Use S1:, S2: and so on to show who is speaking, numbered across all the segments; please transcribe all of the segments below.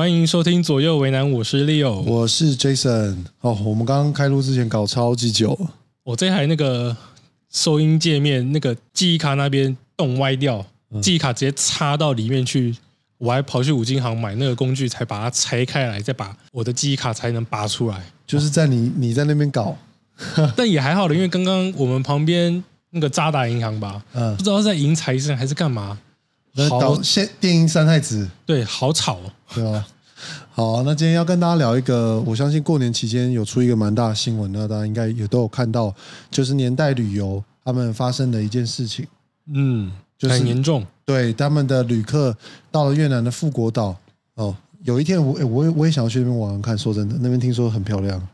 S1: 欢迎收听左右为难，我是 Leo。
S2: 我是 Jason。哦，我们刚刚开录之前搞超级久，
S1: 我这台那个收音界面那个记忆卡那边洞歪掉，记忆卡直接插到里面去，我还跑去五金行买那个工具，才把它拆开来，再把我的记忆卡才能拔出来。
S2: 就是在你你在那边搞，
S1: 但也还好了，因为刚刚我们旁边那个渣打银行吧，
S2: 嗯
S1: 不知道是在迎财神还是干嘛，好
S2: 导现电音三太子，
S1: 对，好吵哦。
S2: 对吧？好，那今天要跟大家聊一个，我相信过年期间有出一个蛮大的新闻，那大家应该也都有看到，就是年代旅游他们发生的一件事情。
S1: 嗯，
S2: 就是
S1: 很严重。
S2: 对，他们的旅客到了越南的富国岛，哦，有一天我诶我也我也想要去那边玩玩看，说真的，那边听说很漂亮。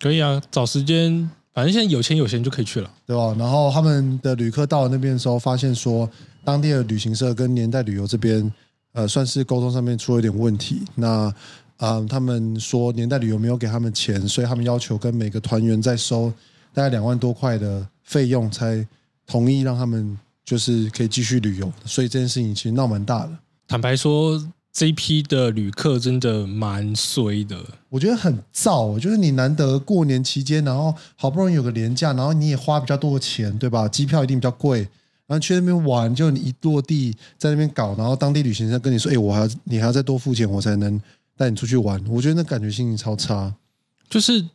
S1: 可以啊，找时间，反正现在有钱有闲就可以去了。
S2: 对吧？然后他们的旅客到了那边的时候，发现说当地的旅行社跟年代旅游这边，呃，算是沟通上面出了一点问题。那啊、他们说年代旅游没有给他们钱，所以他们要求跟每个团员再收大概两万多块的费用，才同意让他们就是可以继续旅游。所以这件事情其实闹蛮大的。
S1: 坦白说，这一批的旅客真的蛮衰的。
S2: 我觉得很燥，就是你难得过年期间，然后好不容易有个年假，然后你也花比较多的钱，对吧？机票一定比较贵，然后去那边玩，就你一落地在那边搞，然后当地旅行社跟你说：“哎，我还要你还要再多付钱，我才能带你出去玩。”我觉得那感觉心情超差。
S1: 就是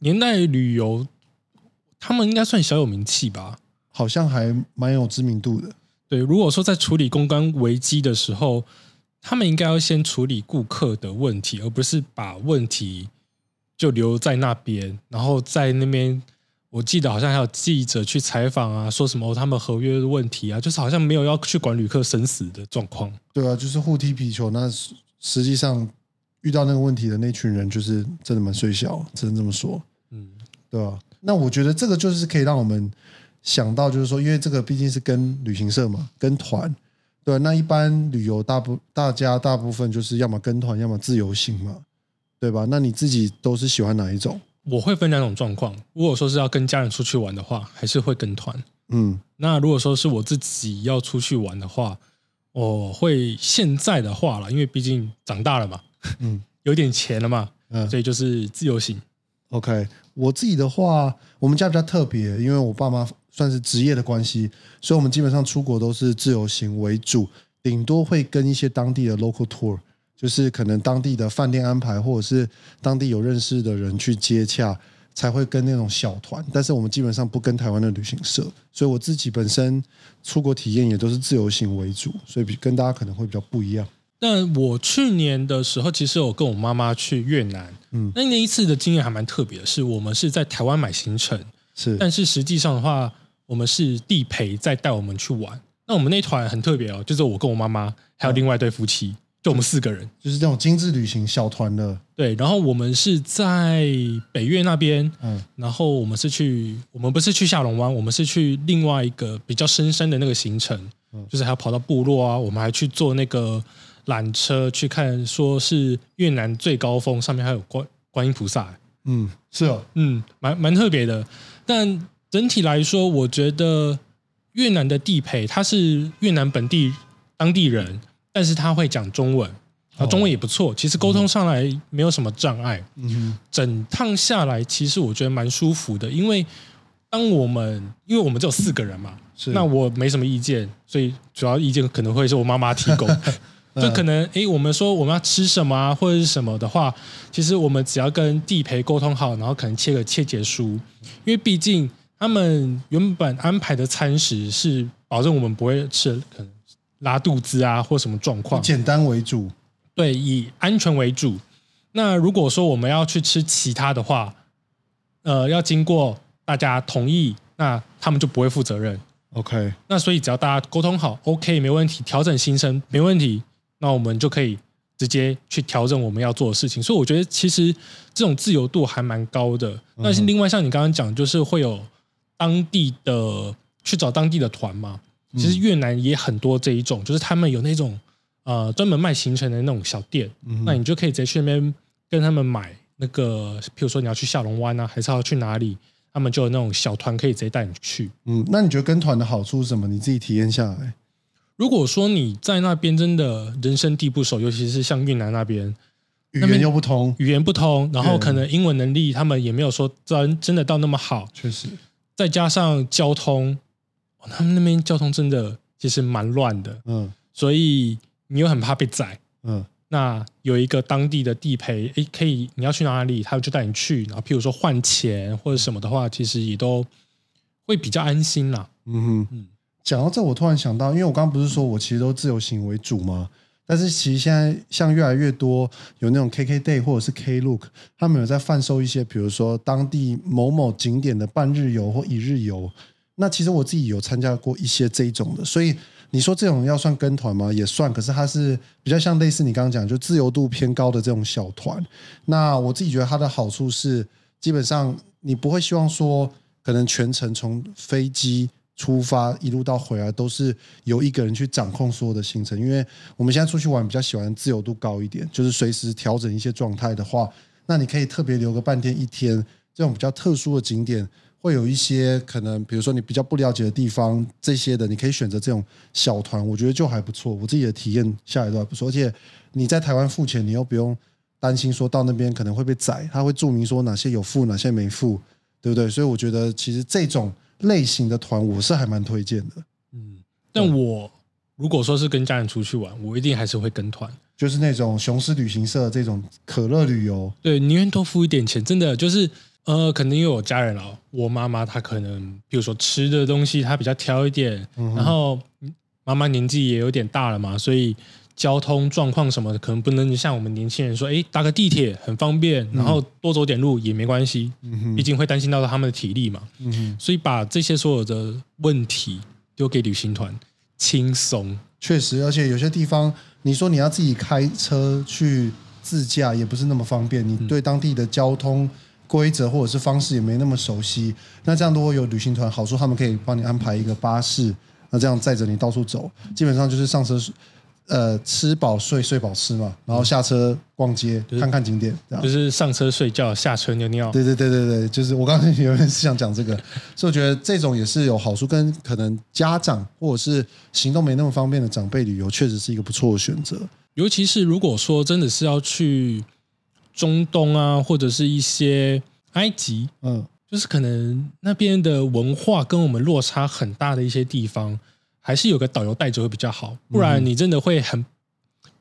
S1: 年代旅游，他们应该算小有名气吧？
S2: 好像还蛮有知名度的。
S1: 对，如果说在处理公关危机的时候，他们应该要先处理顾客的问题，而不是把问题就留在那边，然后在那边。我记得好像还有记者去采访啊，说什么、哦、他们合约的问题啊，就是好像没有要去管旅客生死的状况。
S2: 对啊，就是互踢皮球。那实实际上遇到那个问题的那群人，就是真的蛮衰小，只能这么说。
S1: 嗯，
S2: 对啊？那我觉得这个就是可以让我们想到，就是说，因为这个毕竟是跟旅行社嘛，跟团，对。那一般旅游大部大家大部分就是要么跟团，要么自由行嘛，对吧？那你自己都是喜欢哪一种？
S1: 我会分两种状况。如果说是要跟家人出去玩的话，还是会跟团。
S2: 嗯
S1: 那如果说是我自己要出去玩的话，我会现在的话了，因为毕竟长大了嘛，
S2: 嗯
S1: 有点钱了嘛，
S2: 嗯
S1: 所以就是自由行。
S2: ，OK。我自己的话，我们家比较特别，因为我爸妈算是职业的关系，所以我们基本上出国都是自由行为主，顶多会跟一些当地的 local tour。就是可能当地的饭店安排，或者是当地有认识的人去接洽，才会跟那种小团。但是我们基本上不跟台湾的旅行社，所以我自己本身出国体验也都是自由行为主，所以比跟大家可能会比较不一样。
S1: 但我去年的时候，其实我跟我妈妈去越南，
S2: 嗯
S1: 那那一次的经验还蛮特别的，是我们是在台湾买行程，
S2: 是，
S1: 但是实际上的话，我们是地陪在带我们去玩。那我们那团很特别哦，就是我跟我妈妈还有另外一对夫妻，就我们四个人。
S2: 就是这种精致旅行小团的，
S1: 对，然后我们是在北越那边，
S2: 嗯
S1: 然后我们是去，我们不是去下龙湾，我们是去另外一个比较深山的那个行程，
S2: 嗯
S1: 就是还要跑到部落啊，我们还去坐那个缆车去看，说是越南最高峰，上面还有观观音菩萨，
S2: 嗯，是哦，
S1: 嗯，蛮蛮特别的。但整体来说，我觉得越南的地陪他是越南本地当地人，但是他会讲中文，啊，
S2: 哦
S1: 中文也不错，其实沟通上来没有什么障碍。
S2: 嗯
S1: 整趟下来，其实我觉得蛮舒服的，因为当我们因为我们只有四个人嘛，
S2: 是。
S1: 那我没什么意见，所以主要意见可能会是我妈妈提供。就可能诶，我们说我们要吃什么啊，或者是什么的话，其实我们只要跟地陪沟通好，然后可能切个切结书，因为毕竟他们原本安排的餐食是保证我们不会吃可能拉肚子啊或什么状，况，
S2: 简单为主，
S1: 对，以安全为主。那如果说我们要去吃其他的话，呃，要经过大家同意，那他们就不会负责任。
S2: OK，
S1: 那所以只要大家沟通好，OK，没问题，调整心声没问题，那我们就可以直接去调整我们要做的事情。所以我觉得其实这种自由度还蛮高的。那是另外像你刚刚讲，就是会有当地的去找当地的团嘛。其实越南也很多这一种，就是他们有那种呃专门卖行程的那种小店，
S2: 嗯
S1: 那你就可以直接去那边跟他们买那个，譬如说你要去下龙湾啊，还是要去哪里，他们就有那种小团可以直接带你去。
S2: 嗯，那你觉得跟团的好处是什么？你自己体验下来，
S1: 如果说你在那边真的人生地不熟，尤其是像越南那边，
S2: 语言又不通，
S1: 语言不通，然后可能英文能力他们也没有说真真的到那么好，
S2: 确实，
S1: 再加上交通，哦他们那边交通真的其实蛮乱的，
S2: 嗯
S1: 所以你又很怕被宰。
S2: 嗯
S1: 那有一个当地的地陪，诶，可以你要去哪里，他就带你去。然后譬如说换钱或者什么的话，其实也都会比较安心啦。
S2: 嗯哼，讲到这，我突然想到，因为我刚刚不是说我其实都自由行为主吗？但是其实现在像越来越多有那种 KK Day 或者是 Klook，他们有在贩售一些，比如说当地某某景点的半日游或一日游。那其实我自己有参加过一些这种的，所以你说这种要算跟团吗？也算，可是它是比较像类似你刚刚讲，就自由度偏高的这种小团。那我自己觉得它的好处是，基本上你不会希望说，可能全程从飞机出发一路到回来都是由一个人去掌控所有的行程，因为我们现在出去玩比较喜欢自由度高一点，就是随时调整一些状态的话，那你可以特别留个半天一天，这种比较特殊的景点。会有一些可能，比如说你比较不了解的地方，这些的你可以选择这种小团，我觉得就还不错。我自己的体验下来都还不错，而且你在台湾付钱，你又不用担心说到那边可能会被宰，他会注明说哪些有付，哪些没付，对不对？所以我觉得其实这种类型的团，我是还蛮推荐的，
S1: 嗯，但我如果说是跟家人出去玩，我一定还是会跟团。
S2: 就是那种雄狮旅行社这种可乐旅游，
S1: 对，宁愿多付一点钱，真的就是呃，可能因为我家人啊，我妈妈她可能比如说吃的东西她比较挑一点，
S2: 嗯
S1: 然后嗯妈妈年纪也有点大了嘛，所以交通状况什么的可能不能像我们年轻人说，诶，搭个地铁很方便，然后多走点路也没关系，
S2: 嗯哼
S1: 毕竟会担心到他们的体力嘛，
S2: 嗯哼，
S1: 所以把这些所有的问题丢给旅行团，轻松。
S2: 确实，而且有些地方你说你要自己开车去自驾，也不是那么方便，你对当地的交通。规则或者是方式也没那么熟悉，那这样如果有旅行团，好处他们可以帮你安排一个巴士，那这样载着你到处走，基本上就是上车，呃，吃饱睡，睡饱吃嘛，然后下车逛街，看看景点，这样
S1: 就。是上车睡觉，下车尿尿。
S2: 对对对对对，就是我刚才原本是想讲这个，所以我觉得这种也是有好处，跟可能家长或者是行动没那么方便的长辈旅游，确实是一个不错的选择。
S1: 尤其是如果说真的是要去中东啊，或者是一些埃及，
S2: 嗯，
S1: 就是可能那边的文化跟我们落差很大的一些地方，还是有个导游带着会比较好，不然你真的会很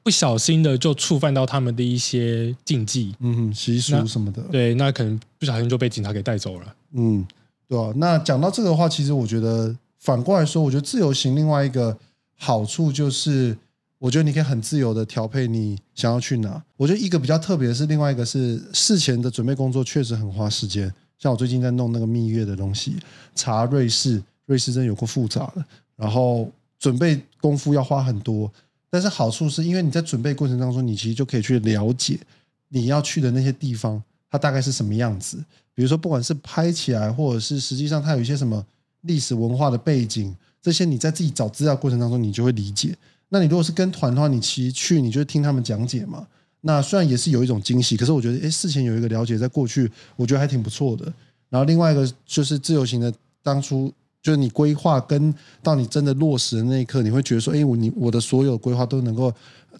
S1: 不小心的就触犯到他们的一些禁忌。
S2: 嗯哼，习俗什么的，
S1: 对，那可能不小心就被警察给带走了。
S2: 嗯，对啊。那讲到这个的话，其实我觉得反过来说，我觉得自由行另外一个好处就是，我觉得你可以很自由的调配你想要去哪。我觉得一个比较特别的是，另外一个是事前的准备工作确实很花时间。像我最近在弄那个蜜月的东西，查瑞士，瑞士真的有够复杂的，然后准备功夫要花很多。但是好处是因为你在准备过程当中，你其实就可以去了解你要去的那些地方，它大概是什么样子。比如说，不管是拍起来，或者是实际上它有一些什么历史文化的背景，这些你在自己找资料过程当中，你就会理解。那你如果是跟团的话，你其实去你就听他们讲解嘛。那虽然也是有一种惊喜，可是我觉得，哎，事前有一个了解，在过去我觉得还挺不错的。然后另外一个就是自由行的，当初就是你规划跟到你真的落实的那一刻，你会觉得说，哎，我你我的所有规划都能够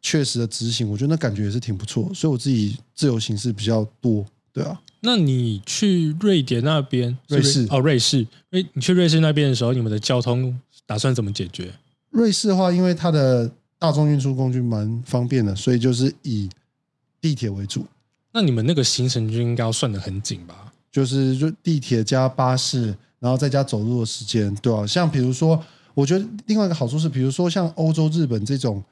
S2: 确实的执行，我觉得那感觉也是挺不错。所以我自己自由行是比较多，对啊。
S1: 那你去瑞典那边，
S2: 瑞士
S1: 哦，瑞士，瑞你去瑞士那边的时候，你们的交通打算怎么解决？
S2: 瑞士的话，因为它的大众运输工具蛮方便的，所以就是以地铁为主，
S1: 那你们那个行程就应该要算得很紧吧？
S2: 就是就地铁加巴士，然后再加走路的时间，对吧、像比如说，我觉得另外一个好处是，比如说像欧洲、日本这种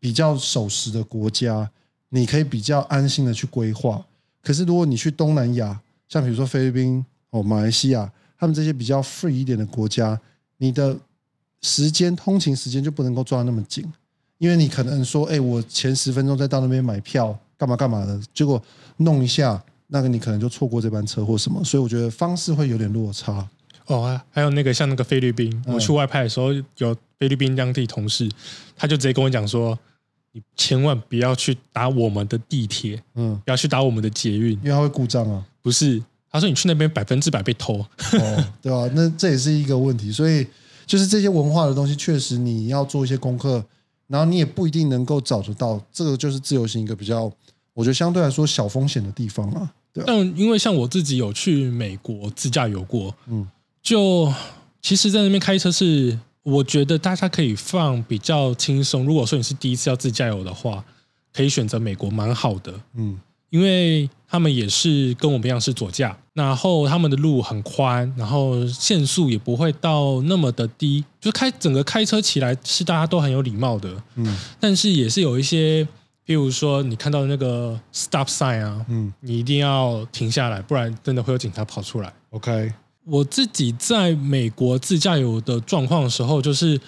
S2: 比较守时的国家，你可以比较安心的去规划。可是如果你去东南亚，像比如说菲律宾、哦马来西亚，他们这些比较 free 一点的国家，你的时间通勤时间就不能够抓那么紧，因为你可能说，哎，我前十分钟再到那边买票，干嘛干嘛的，结果弄一下，那个你可能就错过这班车或什么，所以我觉得方式会有点落差。
S1: 哦，啊还有那个像那个菲律宾，
S2: 嗯
S1: 我去外派的时候，有菲律宾当地同事，他就直接跟我讲说：“你千万不要去打我们的地铁，
S2: 嗯，
S1: 不要去打我们的捷运，
S2: 因为它会故障啊。
S1: 不是。”他说：“你去那边百分之百被偷。
S2: 哦，对吧、那这也是一个问题，所以就是这些文化的东西，确实你要做一些功课，然后你也不一定能够找得到。这个就是自由行一个比较我觉得相对来说小风险的地方啊。对啊，
S1: 但因为像我自己有去美国自驾游过，
S2: 嗯
S1: 就其实，在那边开车是我觉得大家可以放比较轻松。如果说你是第一次要自驾游的话，可以选择美国，蛮好的。
S2: 嗯
S1: 因为他们也是跟我们一样是左驾，然后他们的路很宽，然后限速也不会到那么的低，就开整个开车起来是大家都很有礼貌的，
S2: 嗯
S1: 但是也是有一些，譬如说你看到那个 stop sign 啊，
S2: 嗯
S1: 你一定要停下来，不然真的会有警察跑出来。
S2: ，OK，
S1: 我自己在美国自驾游的状况的时候，就是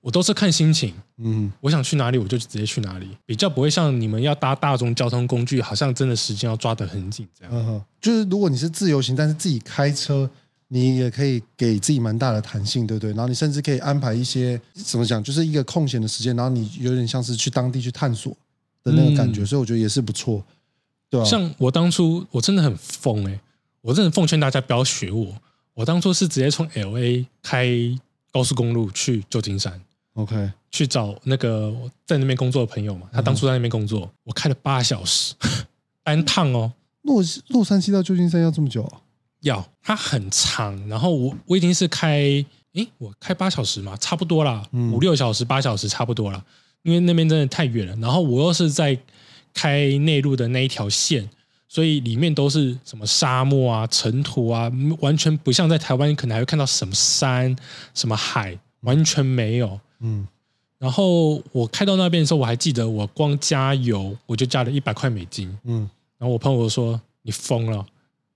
S1: 我都是看心情，
S2: 嗯
S1: 我想去哪里我就直接去哪里，比较不会像你们要搭大众交通工具，好像真的时间要抓得很紧这样。
S2: 嗯哼，就是如果你是自由行，但是自己开车，你也可以给自己蛮大的弹性，对不对？然后你甚至可以安排一些怎么讲，就是一个空闲的时间，然后你有点像是去当地去探索的那个感觉，
S1: 嗯
S2: 所以我觉得也是不错，对吧、
S1: 像我当初我真的很疯哎、我真的奉劝大家不要学我。我当初是直接从 L A 开高速公路去旧金山
S2: ，OK，
S1: 去找那个在那边工作的朋友嘛。他当初在那边工作，我开了八小时 单趟哦，
S2: 洛洛杉矶到旧金山要这么久啊？
S1: 要它很长。然后我我已经是开，诶，我开八小时嘛，差不多啦，
S2: 嗯
S1: 五六小时、八小时差不多啦。因为那边真的太远了，然后我又是在开内陆的那一条线，所以里面都是什么沙漠啊、尘土啊，完全不像在台湾，可能还会看到什么山、什么海，完全没有。
S2: 嗯
S1: 然后我开到那边的时候，我还记得我光加油我就加了一百块美金。
S2: 嗯，
S1: 然后我朋友说：“你疯了，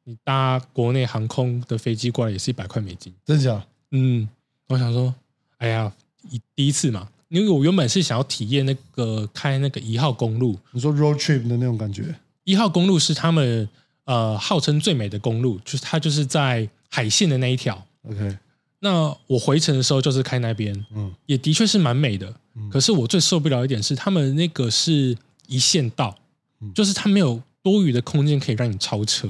S1: 你搭国内航空的飞机过来也是一百块美金。
S2: 真假？”
S1: 嗯，我想说，哎呀，一第一次嘛，因为我原本是想要体验那个开那个一号公路，
S2: 你说 road trip 的那种感觉？
S1: 一号公路是他们呃号称最美的公路，就是它就是在海线的那一条。
S2: OK，
S1: 那我回程的时候就是开那边，
S2: 嗯
S1: 也的确是蛮美的。
S2: 嗯
S1: 可是我最受不了一点是，他们那个是一线道，
S2: 嗯
S1: 就是它没有多余的空间可以让你超车。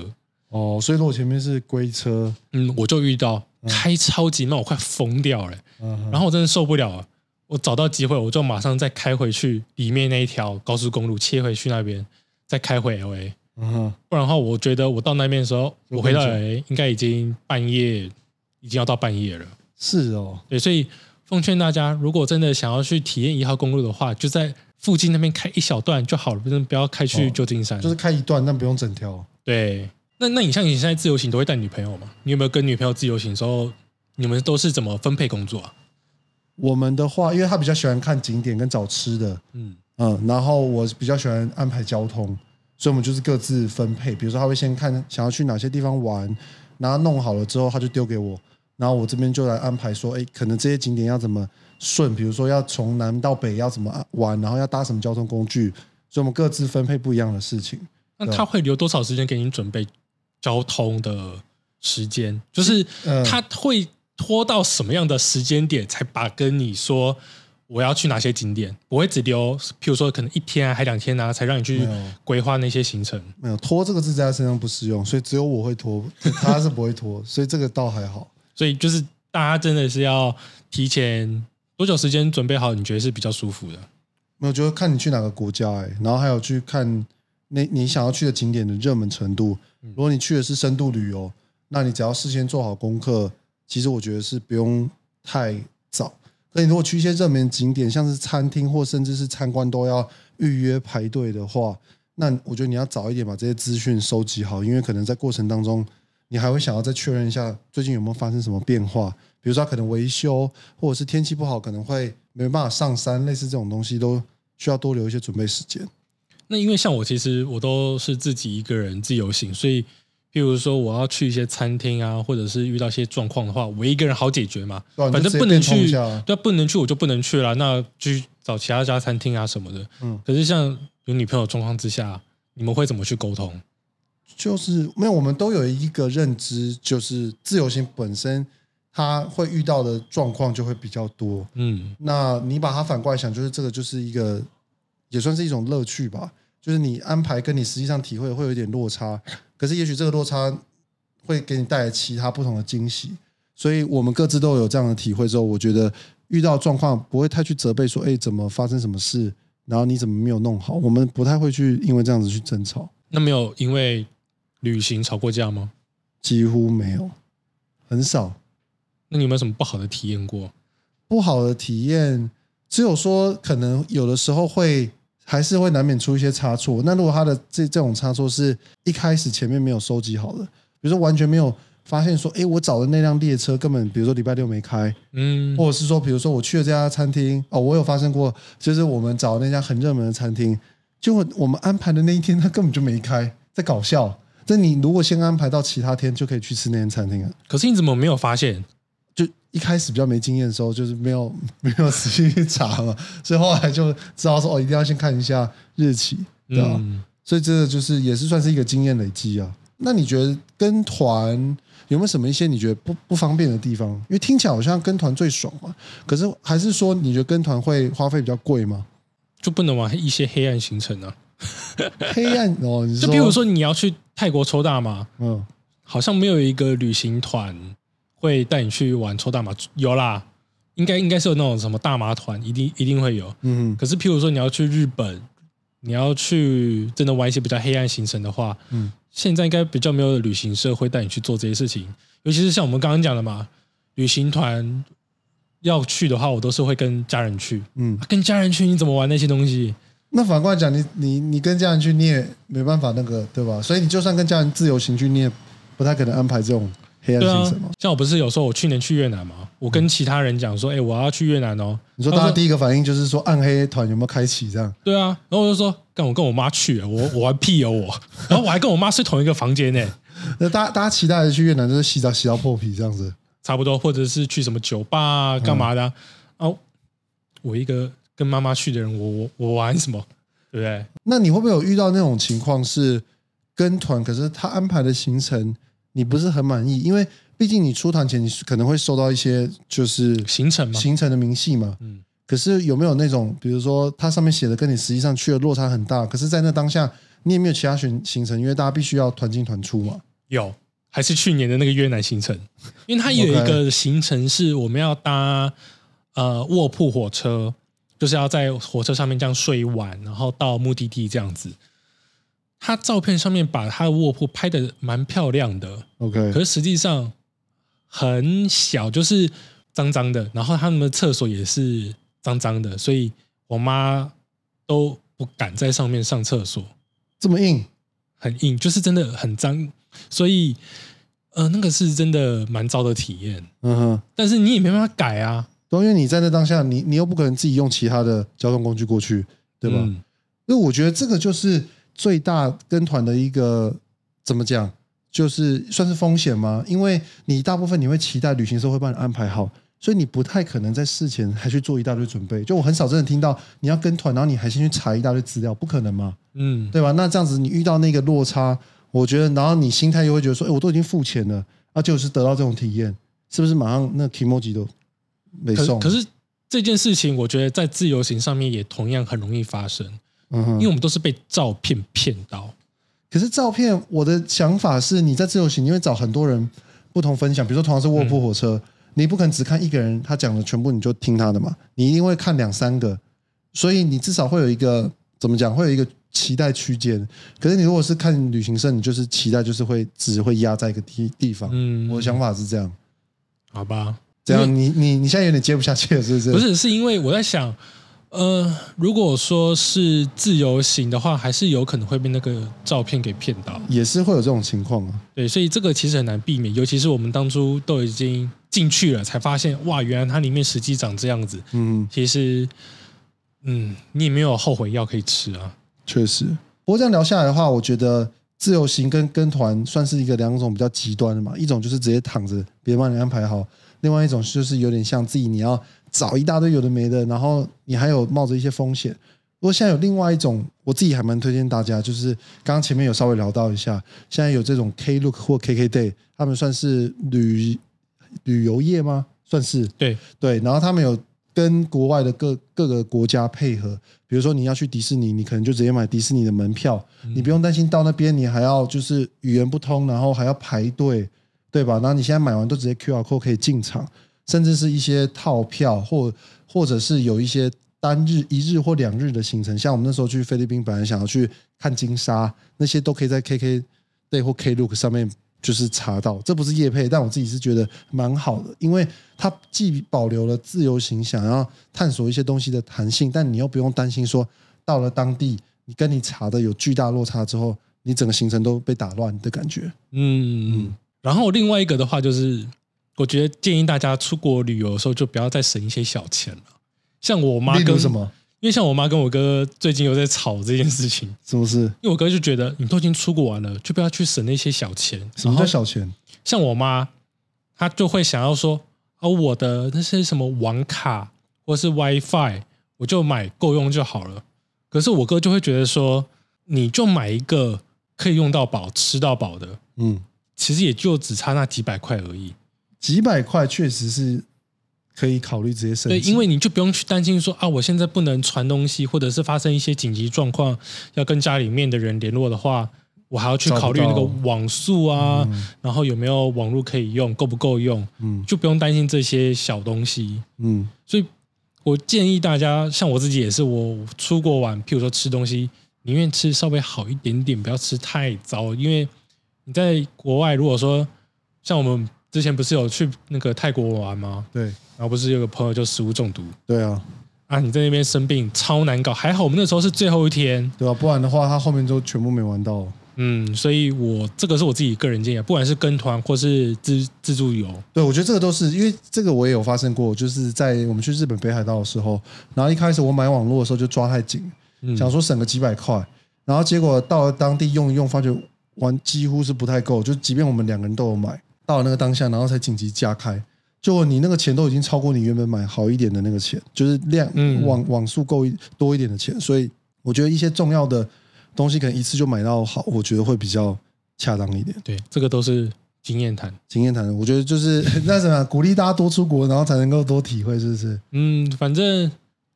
S2: 哦，所以说我前面是龟车，
S1: 嗯，我就遇到开超级慢，我快疯掉了。
S2: 嗯，
S1: 然后我真的受不了了，我找到机会，我就马上再开回去里面那一条高速公路，切回去那边，再开回 L A。
S2: 嗯哼，
S1: 不然的话，我觉得我到那边的时候，我回到 L A 应该已经半夜，已经要到半夜了。
S2: 是哦，
S1: 对，所以奉劝大家，如果真的想要去体验一号公路的话，就在附近那边开一小段就好了，不是不要开去
S2: 哦
S1: 旧金山。
S2: 就是开一段，但不用整条。
S1: 对，那那你像你现在自由行都会带女朋友吗？你有没有跟女朋友自由行的时候，你们都是怎么分配工作啊？
S2: 我们的话，因为他比较喜欢看景点跟找吃的，
S1: 嗯
S2: 嗯，然后我比较喜欢安排交通，所以我们就是各自分配。比如说，他会先看想要去哪些地方玩，然后弄好了之后，他就丢给我，然后我这边就来安排说，哎，可能这些景点要怎么顺，比如说要从南到北要怎么玩，然后要搭什么交通工具，所以我们各自分配不一样的事情。
S1: 那他会留多少时间给你准备交通的时间？就是
S2: 呃
S1: 他会拖到什么样的时间点才把跟你说我要去哪些景点？不会只留，譬如说可能一天啊，还两天啊，才让你去规划那些行程。
S2: 没有拖这个字在他身上不适用，所以只有我会拖，他是不会拖，所以这个倒还好。
S1: 所以就是大家真的是要提前多久时间准备好？你觉得是比较舒服的？
S2: 没有，就是看你去哪个国家哎、然后还有去看那你想要去的景点的热门程度。如果你去的是深度旅游，那你只要事先做好功课，其实我觉得是不用太那你如果去一些热门景点，像是餐厅或甚至是参观都要预约排队的话，那我觉得你要早一点把这些资讯收集好，因为可能在过程当中，你还会想要再确认一下最近有没有发生什么变化，比如说可能维修，或者是天气不好可能会没办法上山，类似这种东西都需要多留一些准备时间。
S1: 那因为像我，其实我都是自己一个人自由行，所以譬如说我要去一些餐厅啊，或者是遇到一些状况的话，我一个人好解决嘛。反正不能去对啊，不能去我就不能去了，那就去找其他家餐厅啊什么的。
S2: 嗯，
S1: 可是像有女朋友的状况之下，你们会怎么去沟通？
S2: 就是没有，我们都有一个认知，就是自由行本身它会遇到的状况就会比较多。
S1: 嗯
S2: 那你把它反过来想，就是这个就是一个也算是一种乐趣吧，就是你安排跟你实际上体会会有一点落差，可是也许这个落差会给你带来其他不同的惊喜。所以我们各自都有这样的体会之后，我觉得遇到状况不会太去责备说，哎，怎么发生什么事，然然后你怎么没有弄好？我们不太会去因为这样子去争吵，
S1: 那没有因为旅行吵过架吗？
S2: 几乎没有，很少。
S1: 那你有没有什么不好的体验过？
S2: 不好的体验，只有说可能有的时候会还是会难免出一些差错。那如果他的这这种差错是一开始前面没有收集好的，比如说完全没有发现说，哎，我找的那辆列车根本，比如说礼拜六没开，
S1: 嗯，
S2: 或者是说，比如说我去了这家餐厅，哦，我有发生过，就是我们找那家很热门的餐厅，就我们安排的那一天，他根本就没开，在搞笑。这你如果先安排到其他天，就可以去吃那间餐厅啊。
S1: 可是你怎么没有发现？
S2: 就一开始比较没经验的时候，就是没有 没有仔细去查嘛，所以后来就知道说，哦，一定要先看一下日期，对吧？
S1: 嗯
S2: 所以这个就是也是算是一个经验累积啊。那你觉得跟团有没有什么一些你觉得不不方便的地方？因为听起来好像跟团最爽嘛，可是还是说你觉得跟团会花费比较贵吗？
S1: 就不能玩一些黑暗行程啊？
S2: 黑暗哦，
S1: 就比如，说你要去泰国抽大麻，
S2: 嗯，
S1: 好像没有一个旅行团会带你去玩抽大麻，有啦，应该应该是有那种什么大麻团，一定一定会有。
S2: 嗯
S1: 可是譬如说你要去日本，你要去真的玩一些比较黑暗行程的话，
S2: 嗯，
S1: 现在应该比较没有旅行社会带你去做这些事情，尤其是像我们刚刚讲的嘛，旅行团要去的话，我都是会跟家人去。
S2: 嗯，
S1: 跟家人去你怎么玩那些东西？
S2: 那反过来讲，你你你跟家人去，你也没办法那个，对吧？所以你就算跟家人自由行去，你也不太可能安排这种黑暗行程嘛。，
S1: 像我不是有时候我去年去越南嘛，我跟其他人讲说，哎、我要去越南哦。
S2: 你说大家第一个反应就是说暗黑团有没有开启这样？
S1: 对啊，然后我就说，干我跟我妈去，我我还屁哦我，然后我还跟我妈睡同一个房间呢，
S2: 那大家大家期待的去越南就是洗澡洗到破皮这样子。
S1: 差不多，或者是去什么酒吧啊干嘛的啊？哦，我一个跟妈妈去的人，我我我玩什么？对不对？
S2: 那你会不会有遇到那种情况是跟团，可是他安排的行程你不是很满意？因为毕竟你出团前你可能会收到一些就是
S1: 行程嘛，
S2: 行程的明细嘛。
S1: 嗯，
S2: 可是有没有那种，比如说它上面写的跟你实际上去的落差很大，可是在那当下你也没有其他选行程，因为大家必须要团进团出嘛。
S1: 有，还是去年的那个越南行程，因为它有一 个行程是我们要搭呃卧铺火车，就是要在火车上面这样睡一晚，然后到目的地这样子。他照片上面把他的卧铺拍的蛮漂亮的
S2: ，OK，
S1: 可是实际上很小，就是脏脏的，然后他们的厕所也是脏脏的，所以我妈都不敢在上面上厕所。
S2: 这么硬，
S1: 很硬，就是真的很脏，所以呃，那个是真的蛮糟的体验。
S2: 嗯哼，
S1: 但是你也没办法改啊，
S2: 对，因为你在那当下，你你又不可能自己用其他的交通工具过去，对吧？
S1: 嗯
S2: 因为我觉得这个就是最大跟团的一个怎么讲，就是算是风险吗？因为你大部分你会期待旅行社会帮你安排好，所以你不太可能在事前还去做一大堆准备。就我很少真的听到你要跟团，然后你还先去查一大堆资料，不可能嘛，
S1: 嗯，
S2: 对吧？那这样子你遇到那个落差，我觉得，然后你心态又会觉得说，哎，我都已经付钱了，啊，就是得到这种体验，是不是马上那 o j i 都没送？
S1: 可可是这件事情，我觉得在自由行上面也同样很容易发生，
S2: 嗯哼
S1: 因为我们都是被照片骗到。
S2: 可是照片，我的想法是，你在自由行，你会找很多人不同分享，比如说同样是卧铺火车，你不可能只看一个人他讲的全部你就听他的嘛，你一定会看两三个，所以你至少会有一个怎么讲，会有一个期待区间。可是你如果是看旅行社，你就是期待就是会只会压在一个地地方。
S1: 嗯，
S2: 我的想法是这样，
S1: 好吧，
S2: 这样你你你现在有点接不下去了，是不是？
S1: 不，是，是因为我在想，呃，如果说是自由行的话，还是有可能会被那个照片给骗到。
S2: 也是会有这种情况啊。
S1: 对，所以这个其实很难避免，尤其是我们当初都已经进去了，才发现哇，原来它里面实际长这样子。
S2: 嗯，
S1: 其实，嗯，你也没有后悔药可以吃啊。
S2: 确实。不过这样聊下来的话，我觉得自由行跟跟团算是一个两种比较极端的嘛。一种就是直接躺着，别人帮你安排好；，另外一种就是有点像自己你要找一大堆有的没的，然后你还有冒着一些风险。不过现在有另外一种，我自己还蛮推荐大家，就是刚刚前面有稍微聊到一下，现在有这种 Klook 或 KK Day，他们算是旅旅游业吗？算是
S1: 对，
S2: 对，然后他们有跟国外的各各个国家配合，比如说你要去迪士尼，你可能就直接买迪士尼的门票，你不用担心到那边你还要就是语言不通，然后还要排队，对吧？然后你现在买完都直接 QR code 可以进场，甚至是一些套票或或者是有一些单日、一日或两日的行程，像我们那时候去菲律宾，本来想要去看金沙，那些都可以在 KK Day 或 Klook 上面就是查到。这不是夜配，但我自己是觉得蛮好的，因为它既保留了自由行想要探索一些东西的弹性，但你又不用担心说到了当地，你跟你查的有巨大落差之后，你整个行程都被打乱的感觉。
S1: 嗯嗯。然后另外一个的话就是，我觉得建议大家出国旅游的时候就不要再省一些小钱了。像我妈跟
S2: 什么？
S1: 因为像我妈跟我哥最近有在吵这件事情，
S2: 什么事？
S1: 因为我哥就觉得你都已经出国玩了，就不要去省那些小钱。
S2: 什么叫小钱？
S1: 像我妈，她就会想要说，哦，我的那些什么网卡或是 WiFi，我就买够用就好了。可是我哥就会觉得说，你就买一个可以用到饱、吃到饱的，
S2: 嗯，
S1: 其实也就只差那几百块而已。
S2: 几百块确实是可以考虑直接升
S1: 对，
S2: 级。
S1: 因为你就不用去担心说啊，我现在不能传东西，或者是发生一些紧急状况要跟家里面的人联络的话，我还要去考虑那个网速啊，
S2: 嗯
S1: 然后有没有网络可以用，够不够用，
S2: 嗯
S1: 就不用担心这些小东西。
S2: 嗯
S1: 所以我建议大家，像我自己也是，我出国玩，譬如说吃东西，宁愿吃稍微好一点点，不要吃太糟，因为你在国外，如果说像我们之前不是有去那个泰国玩吗？
S2: 对。
S1: 然后不是有个朋友就食物中毒。
S2: 对啊。
S1: 啊，你在那边生病超难搞，还好我们那时候是最后一天，
S2: 对啊，不然的话他后面都全部没玩到。
S1: 嗯，所以我这个是我自己个人建议，不管是跟团或是自自助游，
S2: 对，我觉得这个都是因为这个我也有发生过，就是在我们去日本北海道的时候，然后一开始我买网络的时候就抓太紧，
S1: 嗯。
S2: 想说省个几百块，然后结果到了当地用一用，发觉玩几乎是不太够，就即便我们两个人都有买，到了那个当下，然后才紧急加开，就你那个钱都已经超过你原本买好一点的那个钱，就是量
S1: 嗯
S2: 网网速够一多一点的钱，所以我觉得一些重要的东西可能一次就买到好，我觉得会比较恰当一点。
S1: 对，这个都是经验谈。
S2: 经验谈的，我觉得就是那什么，鼓励大家多出国，然后才能够多体会，是不是？
S1: 嗯，反正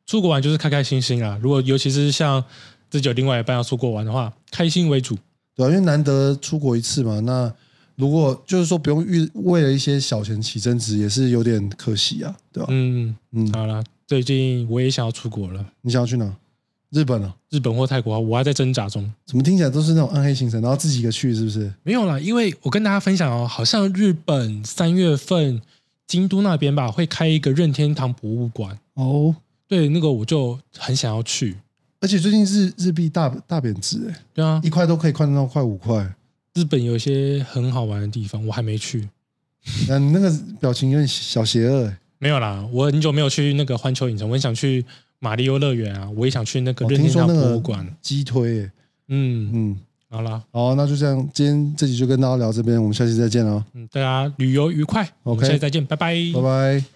S1: 出国玩就是开开心心啊。如果尤其是像自己有另外一半要出国玩的话，开心为主。
S2: 对啊，因为难得出国一次嘛，那如果就是说不用遇为了一些小钱起争执，也是有点可惜啊，对吧、
S1: 嗯，
S2: 嗯，
S1: 好了，最近我也想要出国了，
S2: 你想要去哪？日本啊？
S1: 日本或泰国啊，我还在挣扎中。
S2: 怎么听起来都是那种暗黑行程，然后自己一个去，是不是？
S1: 没有啦，因为我跟大家分享哦，好像日本三月份京都那边吧会开一个任天堂博物馆，
S2: 哦，
S1: 对，那个我就很想要去。
S2: 而且最近日日币大大贬值，哎，
S1: 对啊，
S2: 一块都可以换到快五块。
S1: 日本有一些很好玩的地方，我还没去。
S2: 那你那个表情有点小邪恶，哎。
S1: 没有啦，我很久没有去那个环球影城，我很想去马里奥乐园啊，我也想去那个
S2: 我
S1: 任天堂
S2: 听说那个
S1: 博物馆。
S2: 鸡推，哎，
S1: 嗯，
S2: 嗯，
S1: 好啦，
S2: 好，那就这样，今天这集就跟大家聊这边，我们下期再见了，
S1: 嗯，大家旅游愉快，我们下期再见，拜拜
S2: 拜拜。